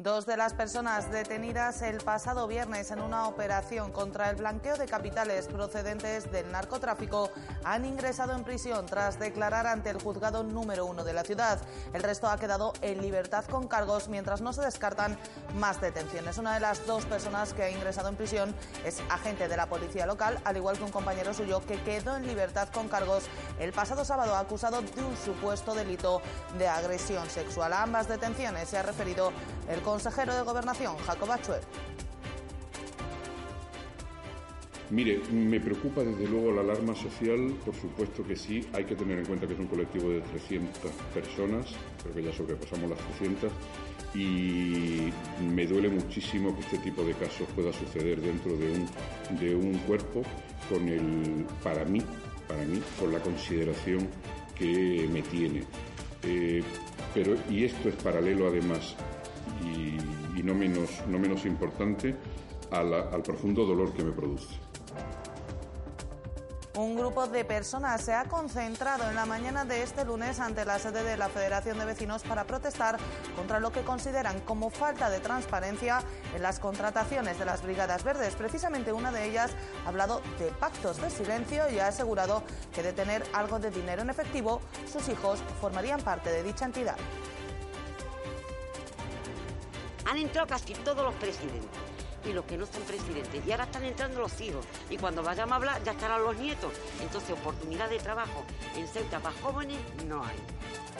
Dos de las personas detenidas el pasado viernes en una operación contra el blanqueo de capitales procedentes del narcotráfico han ingresado en prisión tras declarar ante el juzgado número uno de la ciudad. El resto ha quedado en libertad con cargos mientras no se descartan más detenciones. Una de las dos personas que ha ingresado en prisión es agente de la policía local, al igual que un compañero suyo que quedó en libertad con cargos el pasado sábado acusado de un supuesto delito de agresión sexual. Ambas detenciones se ha referido el consejero de Gobernación, Jacob Achuel. Mire, me preocupa desde luego la alarma social, por supuesto que sí, hay que tener en cuenta que es un colectivo de 300 personas, creo que ya sobrepasamos las 300, y me duele muchísimo que este tipo de casos pueda suceder dentro de un, de un cuerpo con el, para mí, para mí, con la consideración que me tiene. Eh, pero, y esto es paralelo además y, no, menos, no menos importante al profundo dolor que me produce. Un grupo de personas se ha concentrado en la mañana de este lunes ante la sede de la Federación de Vecinos para protestar contra lo que consideran como falta de transparencia en las contrataciones de las Brigadas Verdes. Precisamente una de ellas ha hablado de pactos de silencio y ha asegurado que de tener algo de dinero en efectivo, sus hijos formarían parte de dicha entidad. Han entrado casi todos los presidentes y los que no son presidentes. Y ahora están entrando los hijos. Y cuando vayamos a hablar ya estarán los nietos. Entonces, oportunidad de trabajo en Ceuta para jóvenes no hay.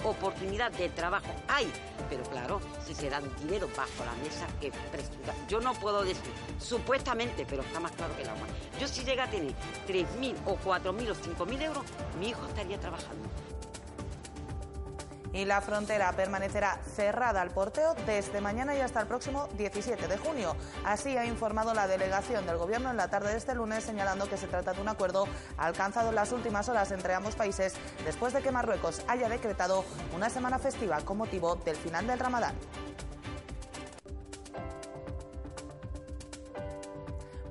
Oportunidad de trabajo hay, pero claro, si se dan dinero bajo la mesa, que yo no puedo decir supuestamente, pero está más claro que el agua. Yo si llega a tener 3.000 o 4.000 o 5.000 euros, mi hijo estaría trabajando y la frontera permanecerá cerrada al porteo desde mañana y hasta el próximo 17 de junio. Así ha informado la delegación del Gobierno en la tarde de este lunes, señalando que se trata de un acuerdo alcanzado en las últimas horas entre ambos países después de que Marruecos haya decretado una semana festiva con motivo del final del Ramadán.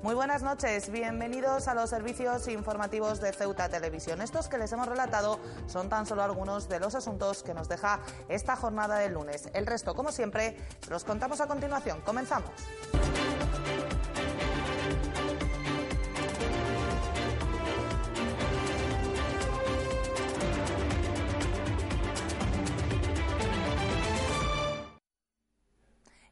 Muy buenas noches, bienvenidos a los servicios informativos de Ceuta Televisión. Estos que les hemos relatado son tan solo algunos de los asuntos que nos deja esta jornada del lunes. El resto, como siempre, los contamos a continuación. Comenzamos.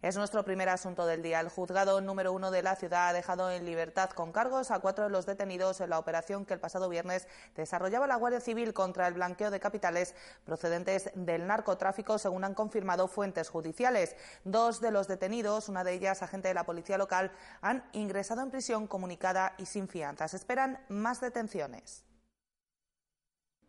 Es nuestro primer asunto del día. El juzgado número uno de la ciudad ha dejado en libertad con cargos a cuatro de los detenidos en la operación que el pasado viernes desarrollaba la Guardia Civil contra el blanqueo de capitales procedentes del narcotráfico, según han confirmado fuentes judiciales. Dos de los detenidos, una de ellas agente de la policía local, han ingresado en prisión comunicada y sin fianzas. Esperan más detenciones.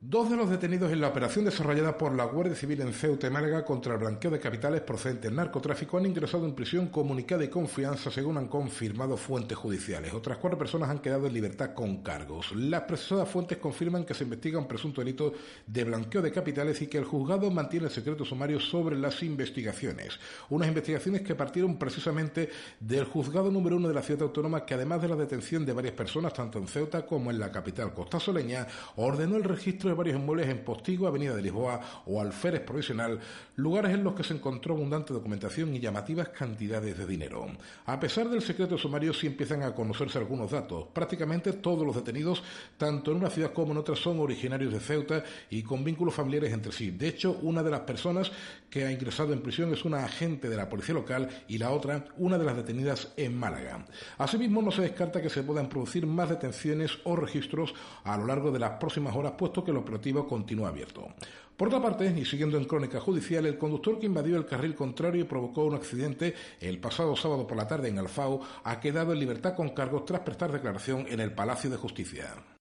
Dos de los detenidos en la operación desarrollada por la Guardia Civil en Ceuta y Málaga contra el blanqueo de capitales procedentes del narcotráfico han ingresado en prisión comunicada y confianza, según han confirmado fuentes judiciales. Otras cuatro personas han quedado en libertad con cargos. Las precisadas fuentes confirman que se investiga un presunto delito de blanqueo de capitales y que el juzgado mantiene el secreto sumario sobre las investigaciones. Unas investigaciones que partieron precisamente del juzgado número uno de la ciudad autónoma, que además de la detención de varias personas, tanto en Ceuta como en la capital costasoleña, ordenó el registro de varios inmuebles en Postigo, Avenida de Lisboa o Alférez Provisional, lugares en los que se encontró abundante documentación y llamativas cantidades de dinero. A pesar del secreto sumario, sí empiezan a conocerse algunos datos. Prácticamente todos los detenidos, tanto en una ciudad como en otra, son originarios de Ceuta y con vínculos familiares entre sí. De hecho, una de las personas que ha ingresado en prisión es una agente de la policía local y la otra, una de las detenidas en Málaga. Asimismo, no se descarta que se puedan producir más detenciones o registros a lo largo de las próximas horas, puesto que el operativo continúa abierto. Por otra parte, y siguiendo en crónica judicial, el conductor que invadió el carril contrario y provocó un accidente el pasado sábado por la tarde en Alfao ha quedado en libertad con cargos tras prestar declaración en el Palacio de Justicia.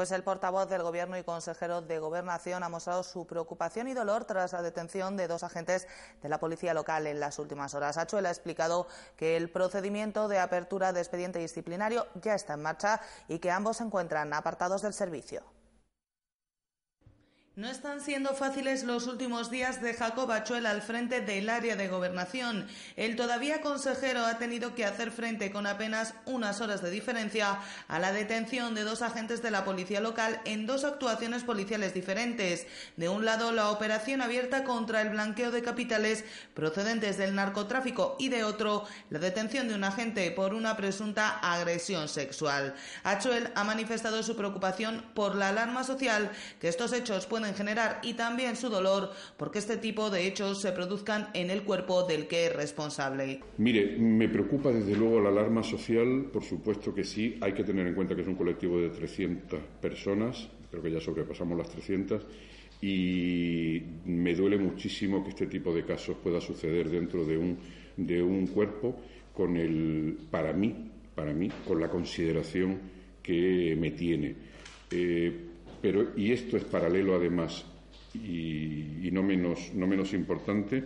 Pues el portavoz del Gobierno y consejero de Gobernación ha mostrado su preocupación y dolor tras la detención de dos agentes de la policía local en las últimas horas. Achuel ha explicado que el procedimiento de apertura de expediente disciplinario ya está en marcha y que ambos se encuentran apartados del servicio. No están siendo fáciles los últimos días de Jacob Achuel al frente del área de gobernación. El todavía consejero ha tenido que hacer frente con apenas unas horas de diferencia a la detención de dos agentes de la policía local en dos actuaciones policiales diferentes. De un lado, la operación abierta contra el blanqueo de capitales procedentes del narcotráfico y de otro, la detención de un agente por una presunta agresión sexual. Achuel ha manifestado su preocupación por la alarma social que estos hechos pueden generar y también su dolor porque este tipo de hechos se produzcan en el cuerpo del que es responsable. Mire, me preocupa desde luego la alarma social, por supuesto que sí, hay que tener en cuenta que es un colectivo de 300 personas, creo que ya sobrepasamos las 300 y me duele muchísimo que este tipo de casos pueda suceder dentro de un, de un cuerpo con el, para mí, para mí, con la consideración que me tiene. Eh, pero, y esto es paralelo además, y, no, menos, no menos importante,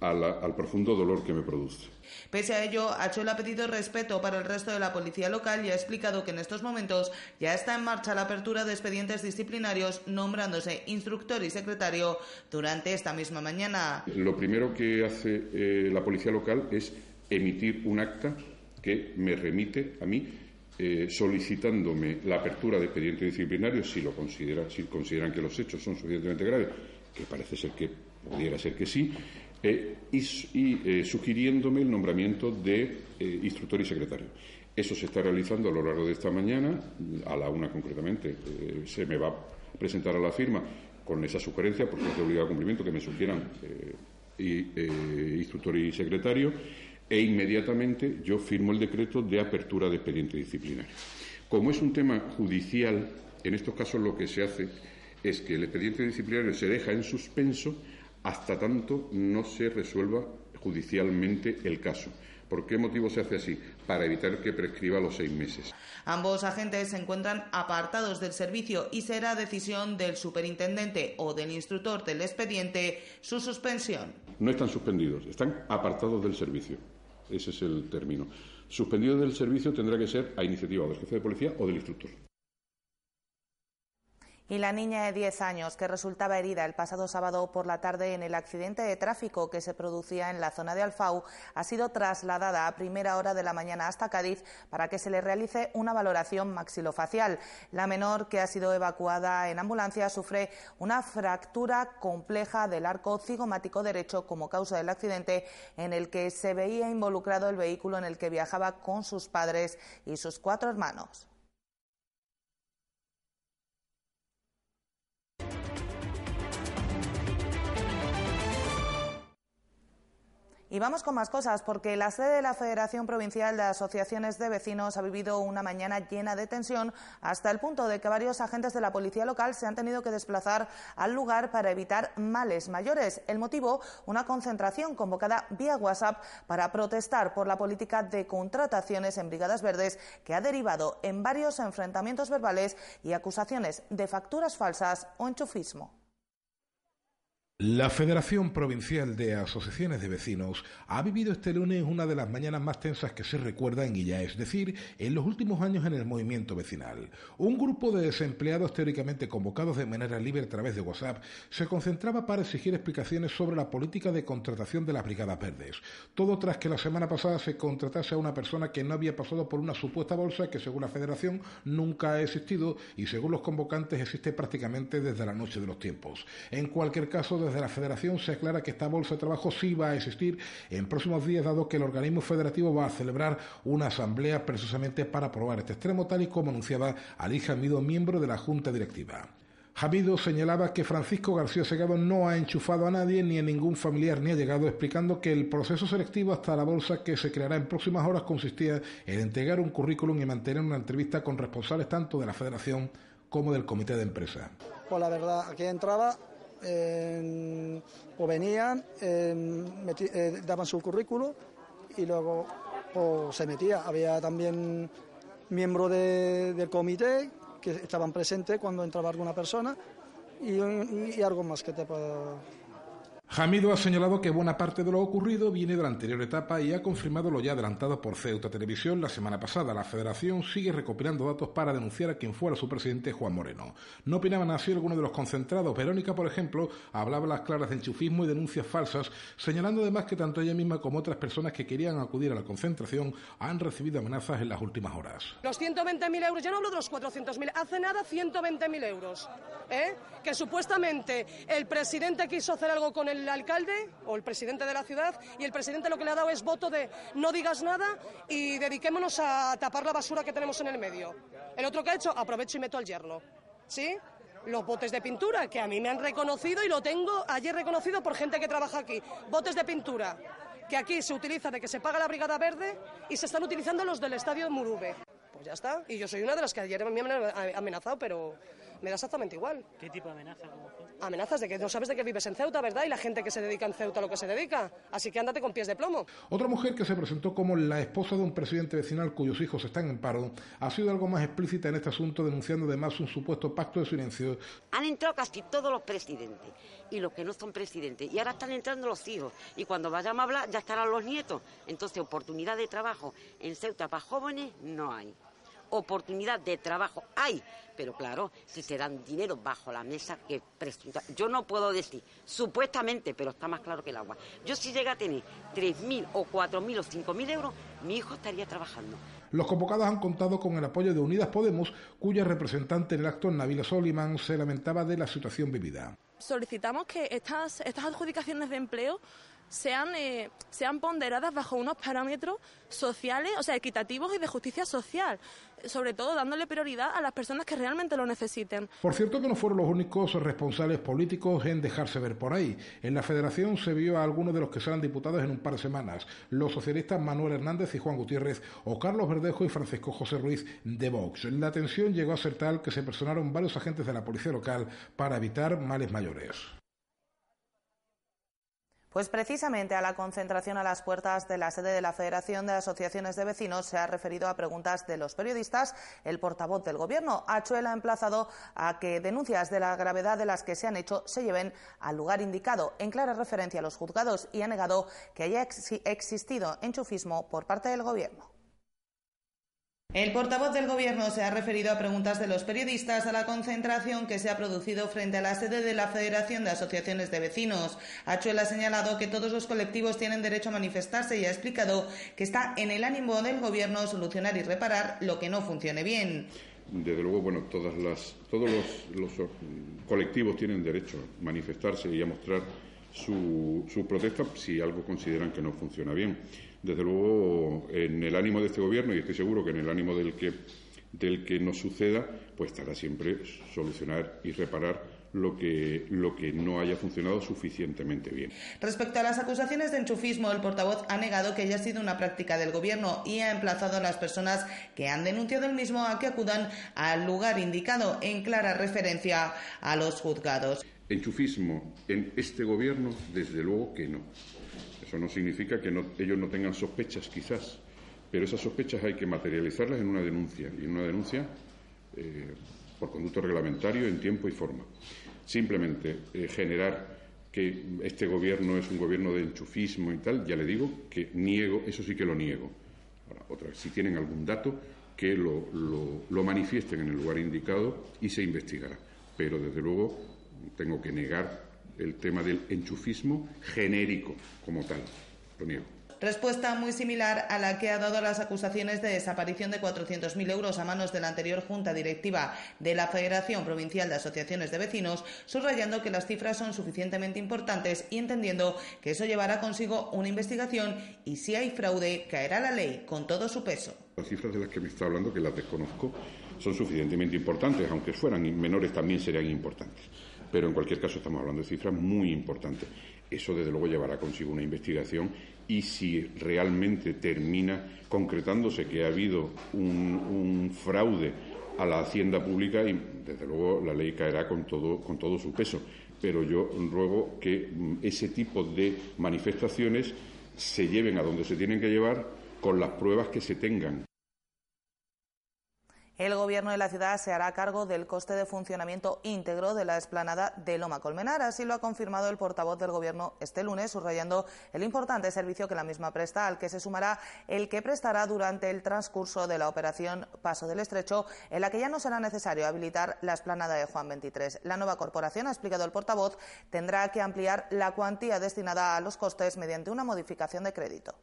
al profundo dolor que me produce. Pese a ello, Achuel ha pedido respeto para el resto de la policía local y ha explicado que en estos momentos ya está en marcha la apertura de expedientes disciplinarios, nombrándose instructor y secretario durante esta misma mañana. Lo primero que hace eh, la policía local es emitir un acta que me remite a mí eh, solicitándome la apertura de expediente disciplinario si lo consideran, si consideran que los hechos son suficientemente graves, que parece ser que pudiera ser que sí, eh, y, eh, sugiriéndome el nombramiento de instructor y secretario. Eso se está realizando a lo largo de esta mañana, a la una concretamente. se me va a presentar a la firma con esa sugerencia, porque es de obligado cumplimiento que me sugieran instructor y secretario e inmediatamente yo firmo el decreto de apertura de expediente disciplinario. Como es un tema judicial, en estos casos lo que se hace es que el expediente disciplinario se deja en suspenso hasta tanto no se resuelva judicialmente el caso. ¿Por qué motivo se hace así? Para evitar que prescriba los seis meses. Ambos agentes se encuentran apartados del servicio y será decisión del superintendente o del instructor del expediente su suspensión. No están suspendidos, están apartados del servicio. Ese es el término. Suspendido del servicio tendrá que ser a iniciativa del jefe de policía o del instructor. Y la niña de 10 años que resultaba herida el pasado sábado por la tarde en el accidente de tráfico que se producía en la zona de Alfau ha sido trasladada a primera hora de la mañana hasta Cádiz para que se le realice una valoración maxilofacial. La menor que ha sido evacuada en ambulancia sufre una fractura compleja del arco cigomático derecho como causa del accidente en el que se veía involucrado el vehículo en el que viajaba con sus padres y sus cuatro hermanos. Y vamos con más cosas, porque la sede de la Federación Provincial de Asociaciones de Vecinos ha vivido una mañana llena de tensión hasta el punto de que varios agentes de la policía local se han tenido que desplazar al lugar para evitar males mayores. El motivo, una concentración convocada vía WhatsApp para protestar por la política de contrataciones en Brigadas Verdes que ha derivado en varios enfrentamientos verbales y acusaciones de facturas falsas o enchufismo. La Federación Provincial de Asociaciones de Vecinos ha vivido este lunes una de las mañanas más tensas que se recuerda en Guilla, es decir, en los últimos años en el movimiento vecinal. Un grupo de desempleados teóricamente convocados de manera libre a través de WhatsApp se concentraba para exigir explicaciones sobre la política de contratación de las Brigadas Verdes. Todo tras que la semana pasada se contratase a una persona que no había pasado por una supuesta bolsa que según la Federación nunca ha existido y según los convocantes existe prácticamente desde la noche de los tiempos. En cualquier caso, desde la Federación se aclara que esta bolsa de trabajo sí va a existir en próximos días, dado que el organismo federativo va a celebrar una asamblea precisamente para aprobar este extremo, tal y como anunciaba Ali Jamido, miembro de la Junta Directiva. Jamido señalaba que Francisco García Segado no ha enchufado a nadie ni a ningún familiar ni ha llegado, explicando que el proceso selectivo hasta la bolsa que se creará en próximas horas consistía en entregar un currículum y mantener una entrevista con responsables tanto de la Federación como del Comité de Empresa. Pues la verdad, aquí entraba o venían, eh, daban su currículo y luego o se metía. Había también miembros del comité que estaban presentes cuando entraba alguna persona y, y algo más que te puedo Jamido ha señalado que buena parte de lo ocurrido viene de la anterior etapa y ha confirmado lo ya adelantado por Ceuta Televisión la semana pasada. La federación sigue recopilando datos para denunciar a quien fuera su presidente Juan Moreno. No opinaban así algunos de los concentrados. Verónica, por ejemplo, hablaba las claras de enchufismo y denuncias falsas, señalando además que tanto ella misma como otras personas que querían acudir a la concentración han recibido amenazas en las últimas horas. Los 120.000 euros, ya no hablo de los 400.000, hace nada 120.000 euros. ¿eh? Que supuestamente el presidente quiso hacer algo con el alcalde o el presidente de la ciudad y el presidente lo que le ha dado es voto de no digas nada y dediquémonos a tapar la basura que tenemos en el medio. El otro que ha hecho, aprovecho y meto al yerno. ¿Sí? Los botes de pintura, que a mí me han reconocido y lo tengo ayer reconocido por gente que trabaja aquí. Botes de pintura, que aquí se utiliza de que se paga la Brigada Verde y se están utilizando los del Estadio Murube. Pues ya está. Y yo soy una de las que ayer me han amenazado, pero me da exactamente igual. ¿Qué tipo de amenaza? Amenazas de que no sabes de qué vives en Ceuta, ¿verdad? Y la gente que se dedica en Ceuta a lo que se dedica. Así que ándate con pies de plomo. Otra mujer que se presentó como la esposa de un presidente vecinal cuyos hijos están en paro ha sido algo más explícita en este asunto, denunciando además un supuesto pacto de silencio. Han entrado casi todos los presidentes y los que no son presidentes. Y ahora están entrando los hijos. Y cuando vayamos a hablar ya estarán los nietos. Entonces, oportunidad de trabajo en Ceuta para jóvenes no hay oportunidad de trabajo hay, pero claro, si se dan dinero bajo la mesa, que yo no puedo decir, supuestamente, pero está más claro que el agua. Yo si llega a tener 3.000 o 4.000 o 5.000 euros, mi hijo estaría trabajando. Los convocados han contado con el apoyo de Unidas Podemos, cuya representante en el acto, Nabila Soliman, se lamentaba de la situación vivida. Solicitamos que estas, estas adjudicaciones de empleo sean, eh, sean ponderadas bajo unos parámetros sociales, o sea, equitativos y de justicia social, sobre todo dándole prioridad a las personas que realmente lo necesiten. Por cierto que no fueron los únicos responsables políticos en dejarse ver por ahí. En la federación se vio a algunos de los que serán diputados en un par de semanas, los socialistas Manuel Hernández y Juan Gutiérrez, o Carlos Verdejo y Francisco José Ruiz de Vox. La tensión llegó a ser tal que se personaron varios agentes de la policía local para evitar males mayores. Pues precisamente a la concentración a las puertas de la sede de la Federación de Asociaciones de Vecinos se ha referido a preguntas de los periodistas. El portavoz del Gobierno, Achuel, ha emplazado a que denuncias de la gravedad de las que se han hecho se lleven al lugar indicado, en clara referencia a los juzgados, y ha negado que haya existido enchufismo por parte del Gobierno. El portavoz del Gobierno se ha referido a preguntas de los periodistas a la concentración que se ha producido frente a la sede de la Federación de Asociaciones de Vecinos. Achuel ha señalado que todos los colectivos tienen derecho a manifestarse y ha explicado que está en el ánimo del Gobierno solucionar y reparar lo que no funcione bien. Desde luego, bueno, todos los, colectivos tienen derecho a manifestarse y a mostrar su protesta si algo consideran que no funciona bien desde luego, en el ánimo de este Gobierno, y estoy seguro que en el ánimo del que, del que nos suceda, pues estará siempre solucionar y reparar lo que, lo que no haya funcionado suficientemente bien. Respecto a las acusaciones de enchufismo, el portavoz ha negado que haya sido una práctica del Gobierno y ha emplazado a las personas que han denunciado el mismo a que acudan al lugar indicado en clara referencia a los juzgados. Enchufismo en este Gobierno, desde luego que no. Eso no significa que ellos no tengan sospechas, quizás, pero esas sospechas hay que materializarlas en una denuncia, y en una denuncia eh, por conducto reglamentario en tiempo y forma. Simplemente eh, generar que este gobierno es un gobierno de enchufismo y tal, ya le digo que niego, eso sí que lo niego. Ahora, otra vez, si tienen algún dato, que lo, lo manifiesten en el lugar indicado y se investigará. Pero, desde luego, tengo que negar el tema del enchufismo genérico como tal. Lo niego. Respuesta muy similar a la que ha dado las acusaciones de desaparición de 400.000 euros a manos de la anterior Junta Directiva de la Federación Provincial de Asociaciones de Vecinos, subrayando que las cifras son suficientemente importantes y entendiendo que eso llevará consigo una investigación y si hay fraude caerá la ley con todo su peso. Las cifras de las que me está hablando, que las desconozco, son suficientemente importantes, aunque fueran menores también serían importantes pero en cualquier caso estamos hablando de cifras muy importantes. Eso, desde luego, llevará consigo una investigación y si realmente termina concretándose que ha habido un, fraude a la hacienda pública, y desde luego la ley caerá con todo, su peso. Pero yo ruego que mm, ese tipo de manifestaciones se lleven a donde se tienen que llevar con las pruebas que se tengan. El Gobierno de la ciudad se hará cargo del coste de funcionamiento íntegro de la explanada de Loma Colmenar. Así lo ha confirmado el portavoz del Gobierno este lunes, subrayando el importante servicio que la misma presta, al que se sumará el que prestará durante el transcurso de la operación Paso del Estrecho, en la que ya no será necesario habilitar la explanada de Juan 23. La nueva corporación, ha explicado el portavoz, tendrá que ampliar la cuantía destinada a los costes mediante una modificación de crédito.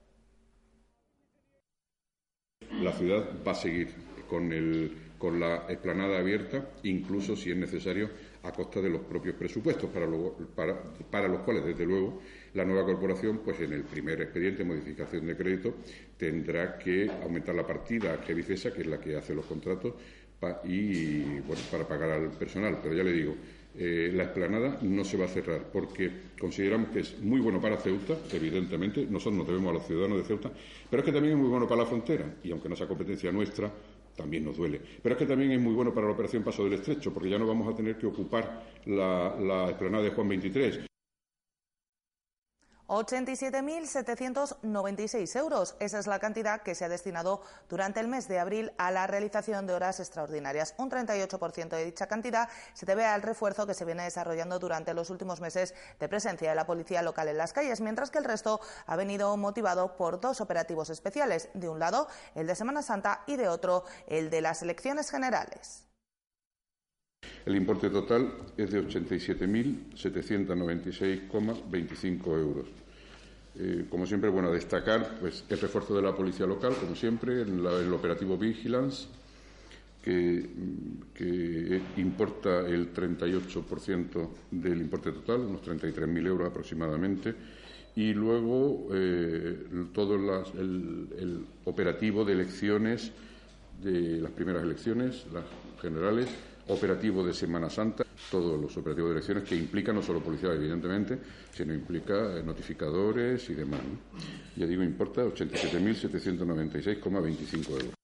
La ciudad va a seguir con, el, con la explanada abierta, incluso si es necesario a costa de los propios presupuestos, para, para, para, los cuales, desde luego, la nueva corporación, pues en el primer expediente de modificación de crédito, tendrá que aumentar la partida que Vicesa, que es la que hace los contratos, y bueno, para pagar al personal. Pero ya le digo, eh, la explanada no se va a cerrar porque consideramos que es muy bueno para Ceuta, evidentemente, nosotros nos debemos a los ciudadanos de Ceuta, pero es que también es muy bueno para la frontera y aunque no sea competencia nuestra, también nos duele. Pero es que también es muy bueno para la operación Paso del Estrecho, porque ya no vamos a tener que ocupar la, la explanada de Juan 23. 87.796 euros. Esa es la cantidad que se ha destinado durante el mes de abril a la realización de horas extraordinarias. Un 38% de dicha cantidad se debe al refuerzo que se viene desarrollando durante los últimos meses de presencia de la policía local en las calles, mientras que el resto ha venido motivado por dos operativos especiales. De un lado, el de Semana Santa y de otro, el de las elecciones generales. El importe total es de 87.796,25 euros. Eh, como siempre, bueno, destacar pues, el refuerzo de la policía local, como siempre, en el operativo Vigilance, que, importa el 38% del importe total, unos 33.000 euros aproximadamente, y luego eh, todo el, el operativo de elecciones, de las primeras elecciones, las generales, operativo de Semana Santa, todos los operativos de elecciones que implican no solo policía, evidentemente, sino implica eh, notificadores y demás. Ya digo, importa 87.796,25 euros.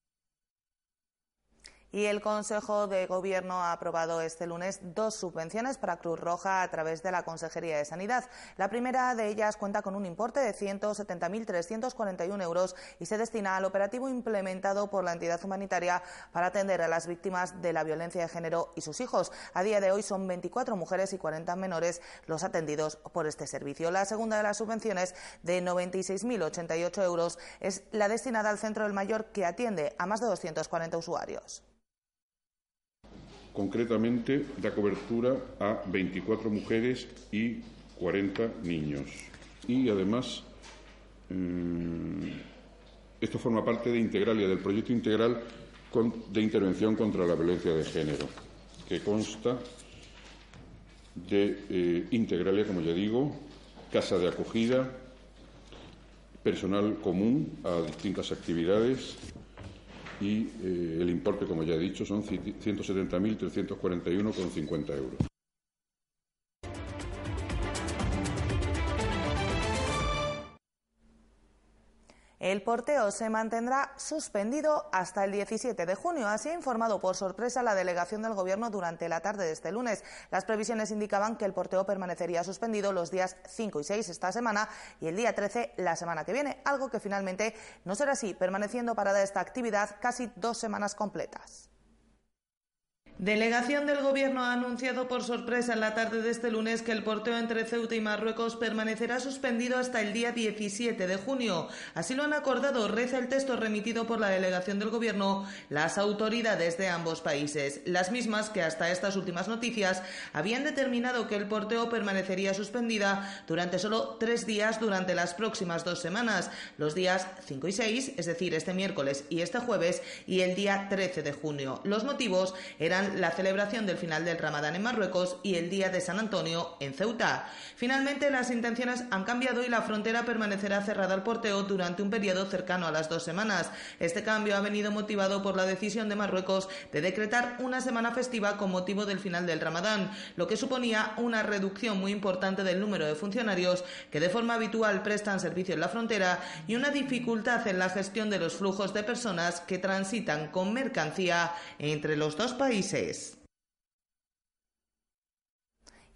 Y el Consejo de Gobierno ha aprobado este lunes dos subvenciones para Cruz Roja a través de la Consejería de Sanidad. La primera de ellas cuenta con un importe de 170.341 euros y se destina al operativo implementado por la entidad humanitaria para atender a las víctimas de la violencia de género y sus hijos. A día de hoy son 24 mujeres y 40 menores los atendidos por este servicio. La segunda de las subvenciones, de 96.088 euros, es la destinada al Centro del Mayor que atiende a más de 240 usuarios concretamente da cobertura a 24 mujeres y 40 niños. Y además, mm, esto forma parte de Integralia, del proyecto integral de intervención contra la violencia de género, que consta de eh, Integralia, como ya digo, casa de acogida, personal común a distintas actividades, y eh, el importe, como ya he dicho, son 170.341,50 euros. El porteo se mantendrá suspendido hasta el 17 de junio. Así ha informado por sorpresa la delegación del Gobierno durante la tarde de este lunes. Las previsiones indicaban que el porteo permanecería suspendido los días 5 y 6 esta semana y el día 13 la semana que viene, algo que finalmente no será así, permaneciendo parada esta actividad casi dos semanas completas. Delegación del Gobierno ha anunciado por sorpresa en la tarde de este lunes que el porteo entre Ceuta y Marruecos permanecerá suspendido hasta el día 17 de junio. Así lo han acordado, reza el texto remitido por la delegación del Gobierno, las autoridades de ambos países, las mismas que hasta estas últimas noticias habían determinado que el porteo permanecería suspendida durante solo tres días durante las próximas dos semanas, los días 5 y 6, es decir, este miércoles y este jueves, y el día 13 de junio. Los motivos eran la celebración del final del Ramadán en Marruecos y el Día de San Antonio en Ceuta. Finalmente, las intenciones han cambiado y la frontera permanecerá cerrada al porteo durante un periodo cercano a las dos semanas. Este cambio ha venido motivado por la decisión de Marruecos de decretar una semana festiva con motivo del final del Ramadán, lo que suponía una reducción muy importante del número de funcionarios que de forma habitual prestan servicio en la frontera y una dificultad en la gestión de los flujos de personas que transitan con mercancía entre los dos países.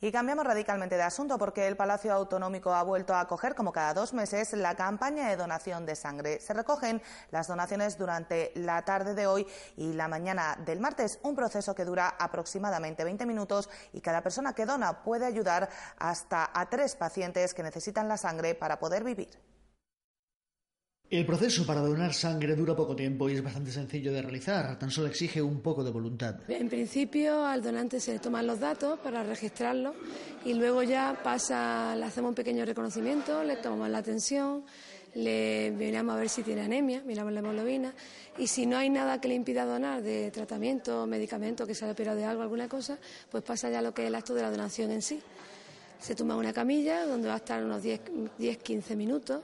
Y cambiamos radicalmente de asunto porque el Palacio Autonómico ha vuelto a acoger, como cada dos meses, la campaña de donación de sangre. Se recogen las donaciones durante la tarde de hoy y la mañana del martes, un proceso que dura aproximadamente 20 minutos y cada persona que dona puede ayudar hasta a tres pacientes que necesitan la sangre para poder vivir. El proceso para donar sangre dura poco tiempo y es bastante sencillo de realizar, tan solo exige un poco de voluntad. En principio al donante se le toman los datos para registrarlo y luego ya pasa, le hacemos un pequeño reconocimiento, le tomamos la tensión, le miramos a ver si tiene anemia, miramos la hemoglobina y si no hay nada que le impida donar de tratamiento, medicamento, que se haya operado de algo, alguna cosa, pues pasa ya lo que es el acto de la donación en sí. Se toma una camilla donde va a estar unos 10-15 minutos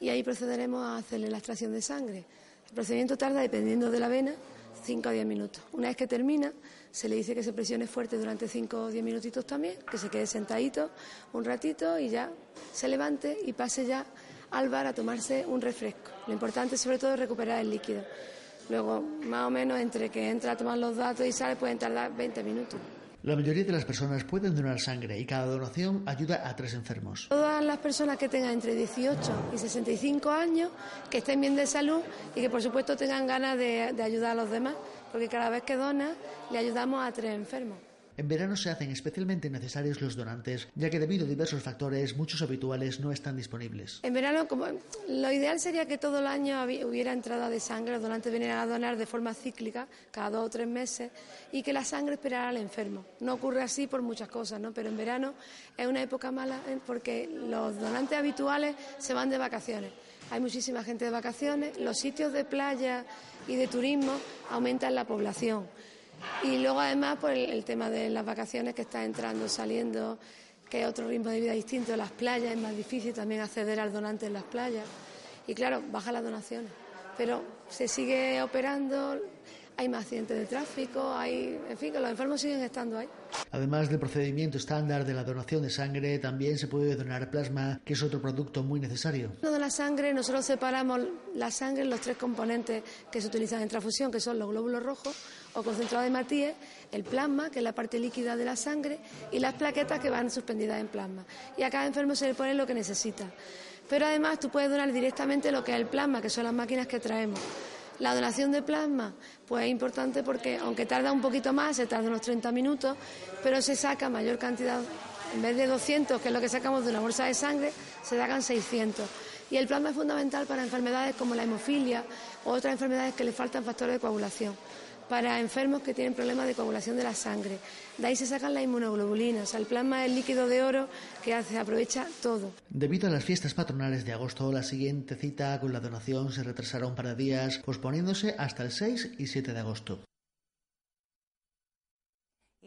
y ahí procederemos a hacerle la extracción de sangre. El procedimiento tarda, dependiendo de la vena, 5 o 10 minutos. Una vez que termina, se le dice que se presione fuerte durante 5 o 10 minutitos también, que se quede sentadito un ratito y ya se levante y pase ya al bar a tomarse un refresco. Lo importante sobre todo es recuperar el líquido. Luego, más o menos, entre que entra a tomar los datos y sale, pueden tardar 20 minutos. La mayoría de las personas pueden donar sangre y cada donación ayuda a tres enfermos. Todas las personas que tengan entre 18 y 65 años, que estén bien de salud y que por supuesto tengan ganas de, ayudar a los demás, porque cada vez que dona le ayudamos a tres enfermos. En verano se hacen especialmente necesarios los donantes, ya que debido a diversos factores muchos habituales no están disponibles. En verano, como, lo ideal sería que todo el año hubiera entrada de sangre, los donantes vinieran a donar de forma cíclica, cada dos o tres meses, y que la sangre esperara al enfermo. No ocurre así por muchas cosas, ¿no? pero en verano es una época mala ¿eh? porque los donantes habituales se van de vacaciones. Hay muchísima gente de vacaciones, los sitios de playa y de turismo aumentan la población. Y luego además pues, el, tema de las vacaciones que está entrando, saliendo, que es otro ritmo de vida distinto, las playas es más difícil también acceder al donante en las playas. Y claro, baja las donaciones. Pero se sigue operando, hay más accidentes de tráfico, hay, en fin, que los enfermos siguen estando ahí. Además del procedimiento estándar de la donación de sangre, también se puede donar plasma, que es otro producto muy necesario. De la sangre, nosotros separamos la sangre en los tres componentes que se utilizan en transfusión, que son los glóbulos rojos o concentrado de Matías, el plasma, que es la parte líquida de la sangre, y las plaquetas que van suspendidas en plasma. Y a cada enfermo se le pone lo que necesita. Pero además tú puedes donar directamente lo que es el plasma, que son las máquinas que traemos. La donación de plasma, pues es importante porque aunque tarda un poquito más, se tarda unos 30 minutos, pero se saca mayor cantidad, en vez de 200, que es lo que sacamos de una bolsa de sangre, se sacan 600. Y el plasma es fundamental para enfermedades como la hemofilia o otras enfermedades que le faltan factores de coagulación para enfermos que tienen problemas de coagulación de la sangre. De ahí se sacan las inmunoglobulinas, el plasma es el líquido de oro que hace, aprovecha todo. Debido a las fiestas patronales de agosto, la siguiente cita con la donación se retrasará un par de días, posponiéndose hasta el 6 y 7 de agosto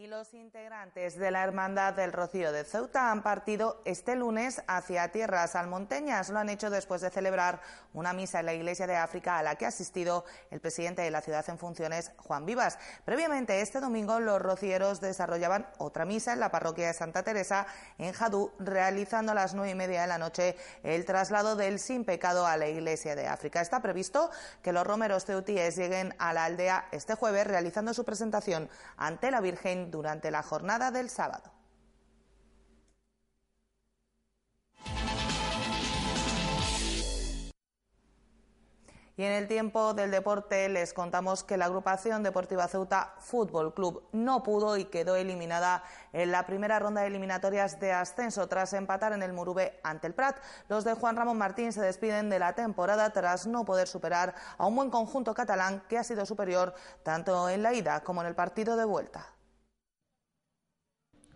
y los integrantes de la Hermandad del Rocío de Ceuta han partido este lunes hacia tierras almonteñas. Lo han hecho después de celebrar una misa en la Iglesia de África a la que ha asistido el presidente de la ciudad en funciones, Juan Vivas. Previamente, este domingo, los rocieros desarrollaban otra misa en la parroquia de Santa Teresa en Jadú, realizando a las nueve y media de la noche el traslado del sin pecado a la Iglesia de África. Está previsto que los romeros ceutíes lleguen a la aldea este jueves, realizando su presentación ante la Virgen durante la jornada del sábado. Y en el tiempo del deporte les contamos que la agrupación deportiva Ceuta Fútbol Club no pudo y quedó eliminada en la primera ronda de eliminatorias de ascenso tras empatar en el Murube ante el Prat. Los de Juan Ramón Martín se despiden de la temporada tras no poder superar a un buen conjunto catalán que ha sido superior tanto en la ida como en el partido de vuelta.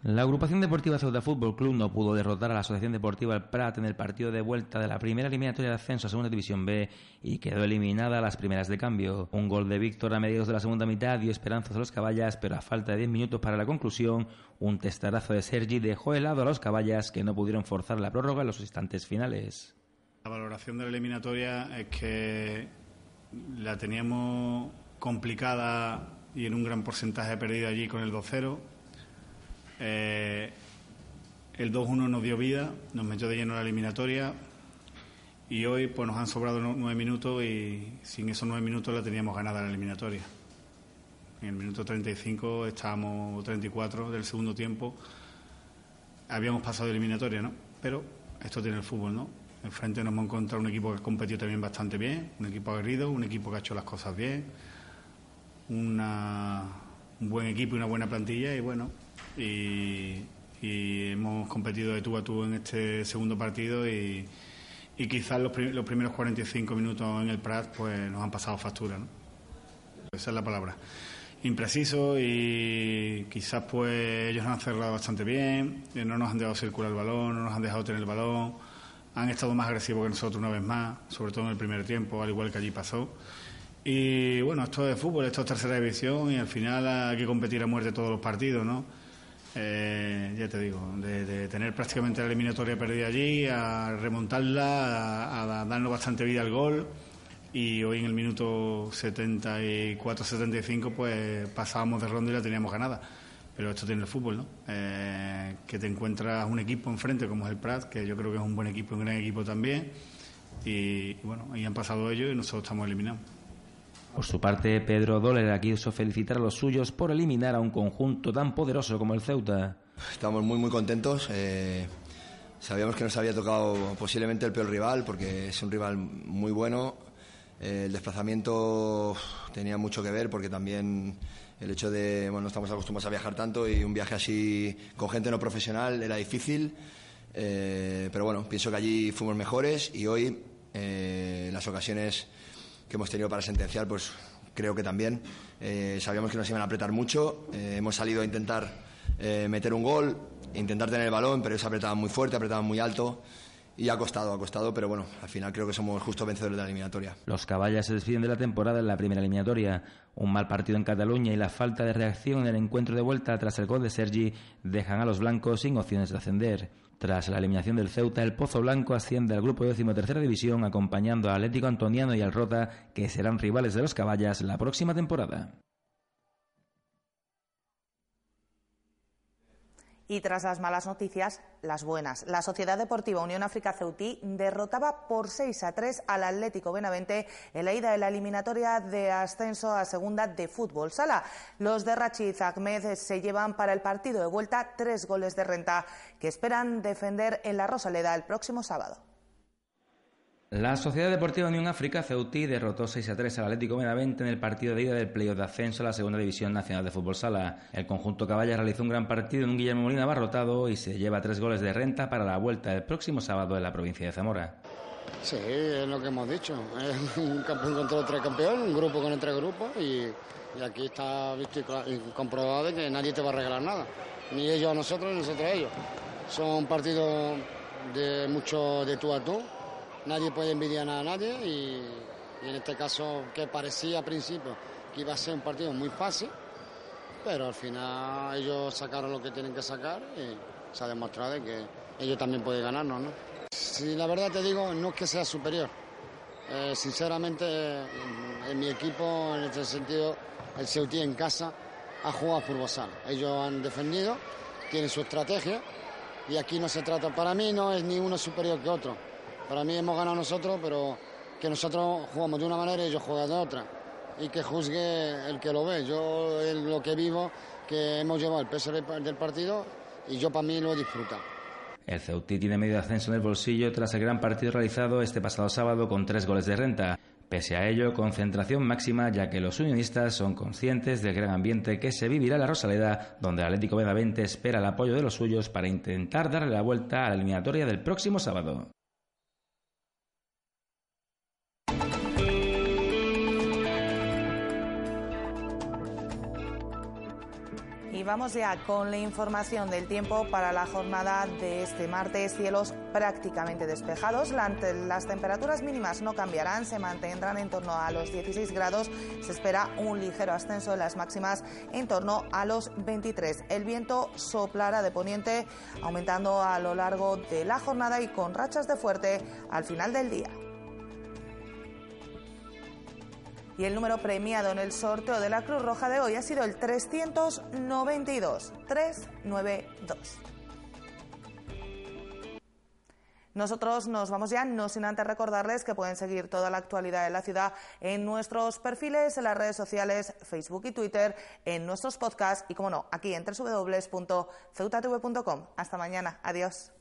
La agrupación deportiva Ceuta Fútbol Club no pudo derrotar a la Asociación Deportiva El Prat en el partido de vuelta de la primera eliminatoria de ascenso a Segunda División B y quedó eliminada a las primeras de cambio. Un gol de Víctor a mediados de la segunda mitad dio esperanzas a los caballas, pero a falta de 10 minutos para la conclusión, un testarazo de Sergi dejó helado a los caballas que no pudieron forzar la prórroga en los instantes finales. La valoración de la eliminatoria es que la teníamos complicada y en un gran porcentaje perdido allí con el 2-0 eh, el 2-1 nos dio vida, nos metió de lleno la eliminatoria y hoy pues nos han sobrado nueve minutos y sin esos nueve minutos la teníamos ganada la eliminatoria. En el minuto 35 estábamos 34 del segundo tiempo, habíamos pasado de eliminatoria, ¿no? Pero esto tiene el fútbol, ¿no? Enfrente nos hemos encontrado un equipo que ha competido también bastante bien, un equipo aguerrido, un equipo que ha hecho las cosas bien, una, un buen equipo y una buena plantilla y bueno, y, hemos competido de tú a tú en este segundo partido y, quizás los, los, primeros 45 minutos en el Prat pues nos han pasado factura, ¿no? Esa es la palabra. Impreciso y quizás pues ellos nos han cerrado bastante bien, no nos han dejado circular el balón, no nos han dejado tener el balón, han estado más agresivos que nosotros una vez más, sobre todo en el primer tiempo, al igual que allí pasó. Y bueno, esto es fútbol, esto es tercera división y al final hay que competir a muerte todos los partidos, ¿no? Eh, ya te digo, de, tener prácticamente la eliminatoria perdida allí, a remontarla, a, darnos bastante vida al gol y hoy en el minuto 74-75 pues pasábamos de ronda y la teníamos ganada. Pero esto tiene el fútbol, ¿no? Eh, que te encuentras un equipo enfrente como es el Prat, que yo creo que es un buen equipo, un gran equipo también. Y, bueno, ahí han pasado ellos y nosotros estamos eliminados. Por su parte, Pedro Doler quiso felicitar a los suyos por eliminar a un conjunto tan poderoso como el Ceuta. Estamos muy, muy contentos. Eh, sabíamos que nos había tocado posiblemente el peor rival, porque es un rival muy bueno. Eh, el desplazamiento tenía mucho que ver, porque también el hecho de, bueno, no estamos acostumbrados a viajar tanto y un viaje así con gente no profesional era difícil. Eh, pero bueno, pienso que allí fuimos mejores y hoy las ocasiones que hemos tenido para sentenciar, pues creo que también. Eh, sabíamos que nos iban a apretar mucho. Eh, hemos salido a intentar eh, meter un gol, intentar tener el balón, pero ellos apretaban muy fuerte, apretaban muy alto. Y ha costado, ha costado, pero bueno, al final creo que somos justo vencedores de la eliminatoria. Los caballas se despiden de la temporada en la primera eliminatoria. Un mal partido en Cataluña y la falta de reacción en el encuentro de vuelta tras el gol de Sergi dejan a los blancos sin opciones de ascender. Tras la eliminación del Ceuta, el Pozo Blanco asciende al grupo décimo tercera división acompañando a Atlético Antoniano y al Rota, que serán rivales de los Caballas la próxima temporada. Y tras las malas noticias, las buenas. La Sociedad Deportiva Unión África Ceutí derrotaba por 6 a 3 al Atlético Benavente en la ida de la eliminatoria de ascenso a segunda de fútbol sala. Los de Rachid Ahmed se llevan para el partido de vuelta tres goles de renta que esperan defender en la Rosaleda el próximo sábado. La Sociedad Deportiva Unión África Ceutí derrotó 6 a 3 al Atlético Benavente en el partido de ida del playoff de ascenso a la Segunda División Nacional de Fútbol Sala. El conjunto Caballa realizó un gran partido en un Guillermo Molina abarrotado y se lleva tres goles de renta para la vuelta del próximo sábado en la provincia de Zamora. Sí, es lo que hemos dicho. Es un campeón contra otro campeón, un grupo con tres grupos y, aquí está visto y comprobado que nadie te va a regalar nada. Ni ellos a nosotros, ni nosotros a ellos. Son partidos de mucho de tú a tú nadie puede envidiar a nadie y, en este caso que parecía al principio que iba a ser un partido muy fácil, pero al final ellos sacaron lo que tienen que sacar y se ha demostrado que ellos también pueden ganarnos. ¿no? Si la verdad te digo, no es que sea superior. Eh, sinceramente, en, mi equipo, en este sentido, el Ceutí en casa ha jugado fútbol Ellos han defendido, tienen su estrategia y aquí no se trata, para mí no es ni uno superior que otro para mí hemos ganado nosotros, pero que nosotros jugamos de una manera y ellos juegan de otra. Y que juzgue el que lo ve. Yo lo que vivo, que hemos llevado el peso del partido y yo para mí lo he disfrutado. El Ceutí tiene medio ascenso en el bolsillo tras el gran partido realizado este pasado sábado con tres goles de renta. Pese a ello, concentración máxima ya que los unionistas son conscientes del gran ambiente que se vivirá en la Rosaleda, donde el Atlético Benavente espera el apoyo de los suyos para intentar darle la vuelta a la eliminatoria del próximo sábado. Vamos ya con la información del tiempo para la jornada de este martes. Cielos prácticamente despejados. Las temperaturas mínimas no cambiarán, se mantendrán en torno a los 16 grados. Se espera un ligero ascenso de las máximas en torno a los 23. El viento soplará de poniente, aumentando a lo largo de la jornada y con rachas de fuerte al final del día. Y el número premiado en el sorteo de la Cruz Roja de hoy ha sido el 392. 392. Nosotros nos vamos ya, no sin antes recordarles que pueden seguir toda la actualidad de la ciudad en nuestros perfiles, en las redes sociales, Facebook y Twitter, en nuestros podcasts y, como no, aquí en www.ceutatv.com. Hasta mañana. Adiós.